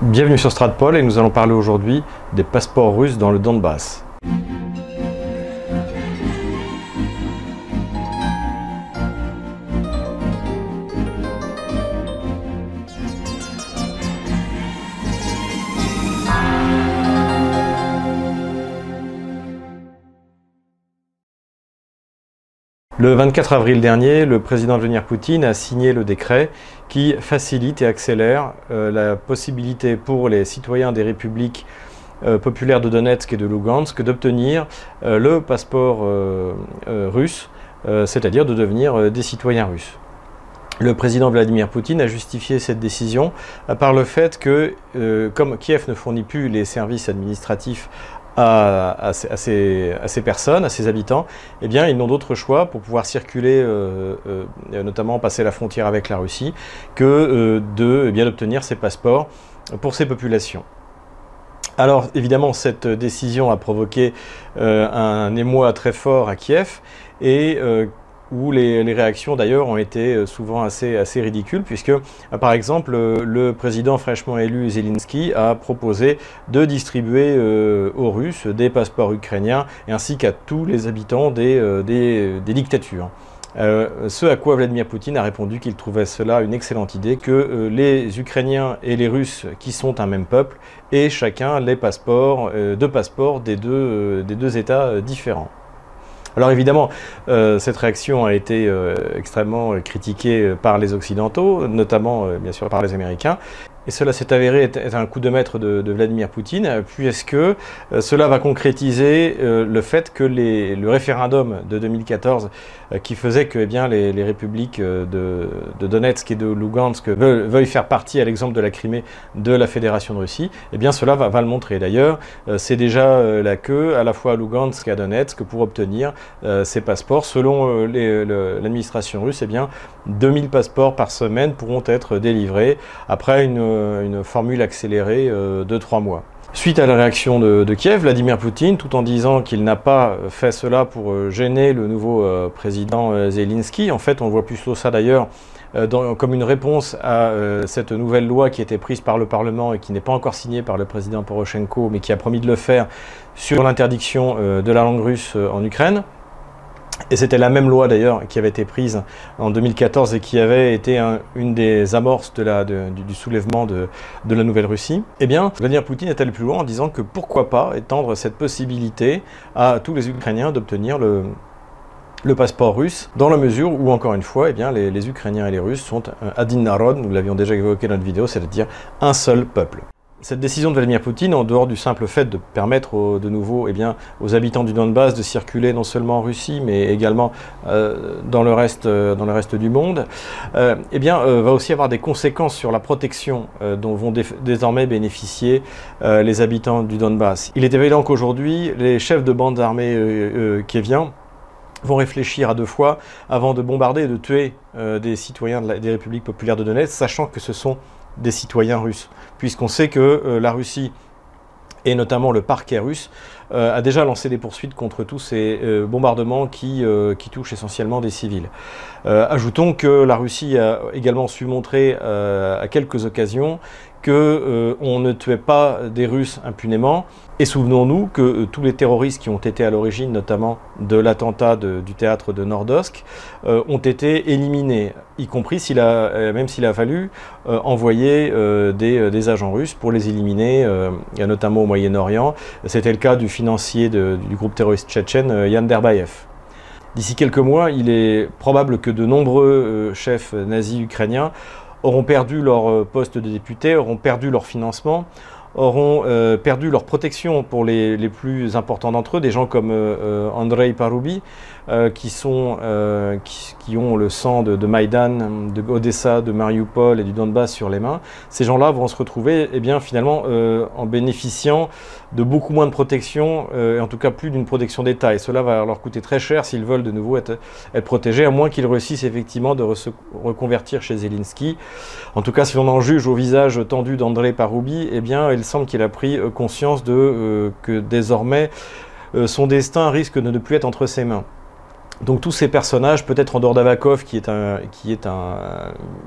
Bienvenue sur Stratpol et nous allons parler aujourd'hui des passeports russes dans le Donbass. Le 24 avril dernier, le président Vladimir Poutine a signé le décret qui facilite et accélère euh, la possibilité pour les citoyens des républiques euh, populaires de Donetsk et de Lugansk d'obtenir euh, le passeport russe, c'est-à-dire de devenir des citoyens russes. Le président Vladimir Poutine a justifié cette décision par le fait que, comme Kiev ne fournit plus les services administratifs à, ces, personnes, à ces habitants, eh bien, ils n'ont d'autre choix pour pouvoir circuler, euh, euh, notamment passer la frontière avec la Russie, que euh, de eh bien d'obtenir ces passeports pour ces populations. Alors évidemment, cette décision a provoqué un émoi très fort à Kiev et où les, réactions d'ailleurs ont été euh, souvent assez, ridicules, puisque euh, par exemple le président fraîchement élu Zelensky a proposé de distribuer euh, aux Russes des passeports ukrainiens ainsi qu'à tous les habitants des, dictatures. ce à quoi Vladimir Poutine a répondu qu'il trouvait cela une excellente idée, que les Ukrainiens et les Russes, qui sont un même peuple, aient chacun les passeports, deux passeports des deux États différents. Alors évidemment, euh, cette réaction a été euh, extrêmement critiquée par les Occidentaux, notamment euh, bien sûr par les Américains. Et cela s'est avéré être un coup de maître de, Vladimir Poutine, puisque euh, cela va concrétiser euh, le fait que le référendum de 2014, euh, qui faisait que eh les, républiques de, Donetsk et de Lugansk veuillent, faire partie, à l'exemple de la Crimée, de la Fédération de Russie, eh bien cela va, le montrer. D'ailleurs, c'est déjà la queue, à la fois à Lugansk et à Donetsk, pour obtenir ces passeports. Selon l'administration russe, eh bien, 2000 passeports par semaine pourront être délivrés après une une formule accélérée euh, de trois mois. Suite à la réaction de, Kiev, Vladimir Poutine, tout en disant qu'il n'a pas fait cela pour euh, gêner le nouveau président Zelensky, en fait on voit plutôt ça d'ailleurs comme une réponse à cette nouvelle loi qui a été prise par le Parlement et qui n'est pas encore signée par le président Poroshenko, mais qui a promis de le faire sur l'interdiction de la langue russe en Ukraine. Et c'était la même loi d'ailleurs qui avait été prise en 2014 et qui avait été une des amorces de la, du, soulèvement de, la Nouvelle-Russie. Eh bien, Vladimir Poutine est allé plus loin en disant que pourquoi pas étendre cette possibilité à tous les Ukrainiens d'obtenir le, le passeport russe, dans la mesure où, encore une fois, eh bien, les, les Ukrainiens et les Russes sont un Adin Narod, nous l'avions déjà évoqué dans notre vidéo, c'est-à-dire un seul peuple. Cette décision de Vladimir Poutine, en dehors du simple fait de permettre de nouveau eh aux habitants du Donbass de circuler non seulement en Russie, mais également euh, dans, le reste, euh, dans le reste du monde, euh, eh va aussi avoir des conséquences sur la protection dont vont désormais bénéficier les habitants du Donbass. Il est évident qu'aujourd'hui, les chefs de bandes armées kieviens vont réfléchir à deux fois avant de bombarder et de tuer des citoyens des républiques populaires de Donetsk, sachant que ce sont des citoyens russes, puisqu'on sait que euh, la Russie et notamment le parquet russe, a déjà lancé des poursuites contre tous ces euh, bombardements qui, qui, touchent essentiellement des civils. ajoutons que la Russie a également su montrer à quelques occasions qu'on euh, ne tuait pas des Russes impunément. Et souvenons-nous que euh, tous les terroristes qui ont été à l'origine, notamment de l'attentat du théâtre de Nordosk, euh, ont été éliminés, y compris a, même s'il a fallu envoyer des, agents russes pour les éliminer, notamment au Moyen-Orient. C'était le cas du financier du groupe terroriste tchétchène Yann Derbayev. D'ici quelques mois, il est probable que de nombreux chefs nazis ukrainiens auront perdu leur euh, poste de député, auront perdu leur financement, auront euh, perdu leur protection pour les, les plus importants d'entre eux, des gens comme euh, Andrei Paroubi, qui, sont, qui, ont le sang de, de Maïdan, de Odessa, de Mariupol et du Donbass sur les mains. Ces gens-là vont se retrouver eh bien, finalement en bénéficiant de beaucoup moins de protection, et en tout cas plus d'une protection d'État. Et cela va leur coûter très cher s'ils veulent de nouveau être, être protégés, à moins qu'ils réussissent effectivement de se reconvertir chez Zelensky. En tout cas, si on en juge au visage tendu d'André Paroubi, eh bien, semble qu'il a pris euh, conscience de, euh, que désormais euh, son destin risque de ne plus être entre ses mains. Donc tous ces personnages, peut-être en dehors d'Avakov qui qui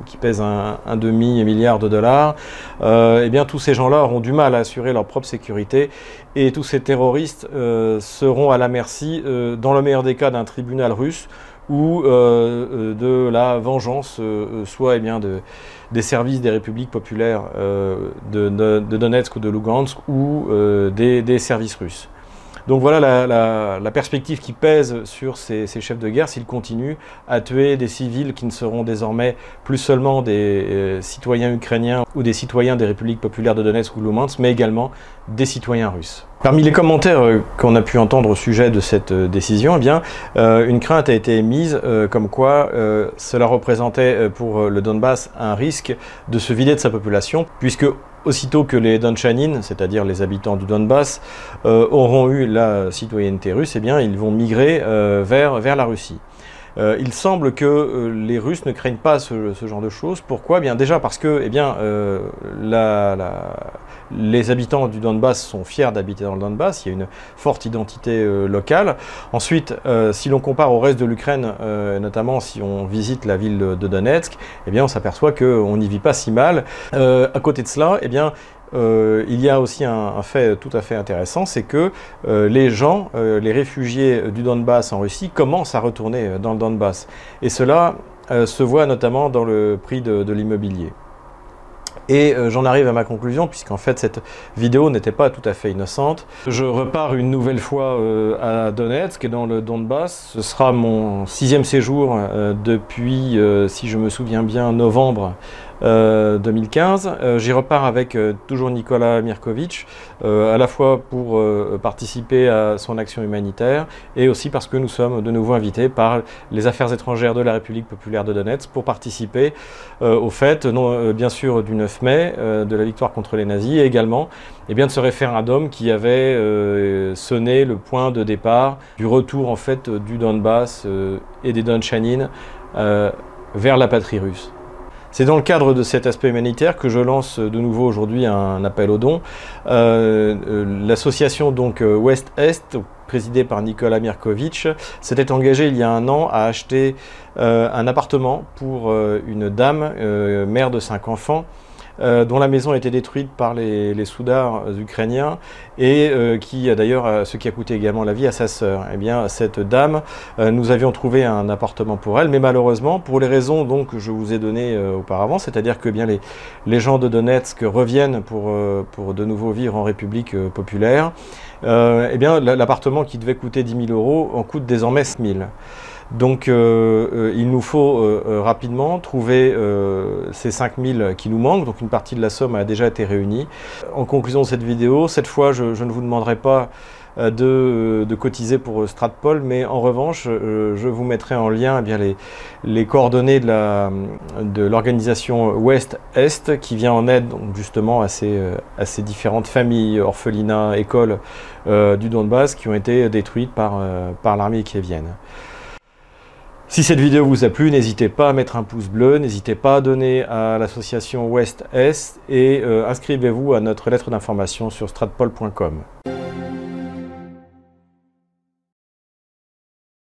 qui pèse un, demi milliard de dollars, euh, eh bien tous ces gens-là auront du mal à assurer leur propre sécurité et tous ces terroristes euh, seront à la merci, euh, dans le meilleur des cas, d'un tribunal russe ou de la vengeance, soit eh bien de, des services des républiques populaires de, Donetsk ou de Lugansk ou des services russes. Donc voilà la, perspective qui pèse sur ces, chefs de guerre s'ils continuent à tuer des civils qui ne seront désormais plus seulement des euh, citoyens ukrainiens ou des citoyens des républiques populaires de Donetsk ou Luhansk, mais également des citoyens russes. Parmi les commentaires euh, qu'on a pu entendre au sujet de cette euh, décision, eh une crainte a été émise comme quoi cela représentait pour le Donbass un risque de se vider de sa population, puisque aussitôt que les Donchanin, c'est-à-dire les habitants du Donbass, euh, auront eu la citoyenneté russe, eh bien, ils vont migrer euh, vers, vers la Russie. Euh, il semble que euh, les Russes ne craignent pas ce, genre de choses. Pourquoi? Eh bien Déjà parce que eh euh, les habitants du Donbass sont fiers d'habiter dans le Donbass, il y a une forte identité locale. Ensuite, si l'on compare au reste de l'Ukraine, notamment si on visite la ville de Donetsk, eh on s'aperçoit qu'on n'y vit pas si mal. à côté de cela, euh, il y a aussi un, fait tout à fait intéressant, c'est que euh, les gens, euh, les réfugiés du Donbass en Russie, commencent à retourner dans le Donbass. Et cela se voit notamment dans le prix de, l'immobilier. Et j'en arrive à ma conclusion, puisqu'en fait cette vidéo n'était pas tout à fait innocente. Je repars une nouvelle fois à Donetsk, dans le Donbass. Ce sera mon sixième séjour depuis, si je me souviens bien, novembre 2015. Euh, euh, j'y repars avec euh, toujours Nicolas Mirkovic, à la fois pour participer à son action humanitaire et aussi parce que nous sommes de nouveau invités par les affaires étrangères de la République populaire de Donetsk pour participer au fait, non, bien sûr, du 9 mai, de la victoire contre les nazis et également eh bien, de ce référendum qui avait sonné le point de départ du retour en fait du Donbass et des Donchanin vers la patrie russe. C'est dans le cadre de cet aspect humanitaire que je lance de nouveau aujourd'hui un appel aux dons. Euh, euh, l'association donc euh, Ouest-Est, présidée par Nicolas Mirkovic, s'était engagée il y a un an à acheter un appartement pour une dame, mère de cinq enfants, euh, dont la maison a été détruite par les, les soudars ukrainiens et euh, qui d'ailleurs euh, ce qui a coûté également la vie à sa sœur. Eh bien, cette dame, nous avions trouvé un appartement pour elle, mais malheureusement, pour les raisons donc que je vous ai données auparavant, c'est-à-dire que bien les, les gens de Donetsk reviennent pour, pour de nouveau vivre en République populaire, eh bien, l'appartement qui devait coûter 10 000 euros en coûte désormais 6 000. Donc euh, euh, il nous faut euh, rapidement trouver ces 5000 qui nous manquent, donc une partie de la somme a déjà été réunie. En conclusion de cette vidéo, cette fois je, ne vous demanderai pas de, cotiser pour Stratpol, mais en revanche, je vous mettrai en lien eh bien, les, coordonnées de l'organisation Ouest-Est qui vient en aide donc, justement à ces, à ces, différentes familles, orphelinats, écoles du Donbass qui ont été détruites par, par l'armée kievienne. Si cette vidéo vous a plu, n'hésitez pas à mettre un pouce bleu, n'hésitez pas à donner à l'association Ouest-Est et euh, inscrivez-vous à notre lettre d'information sur stratpol.com.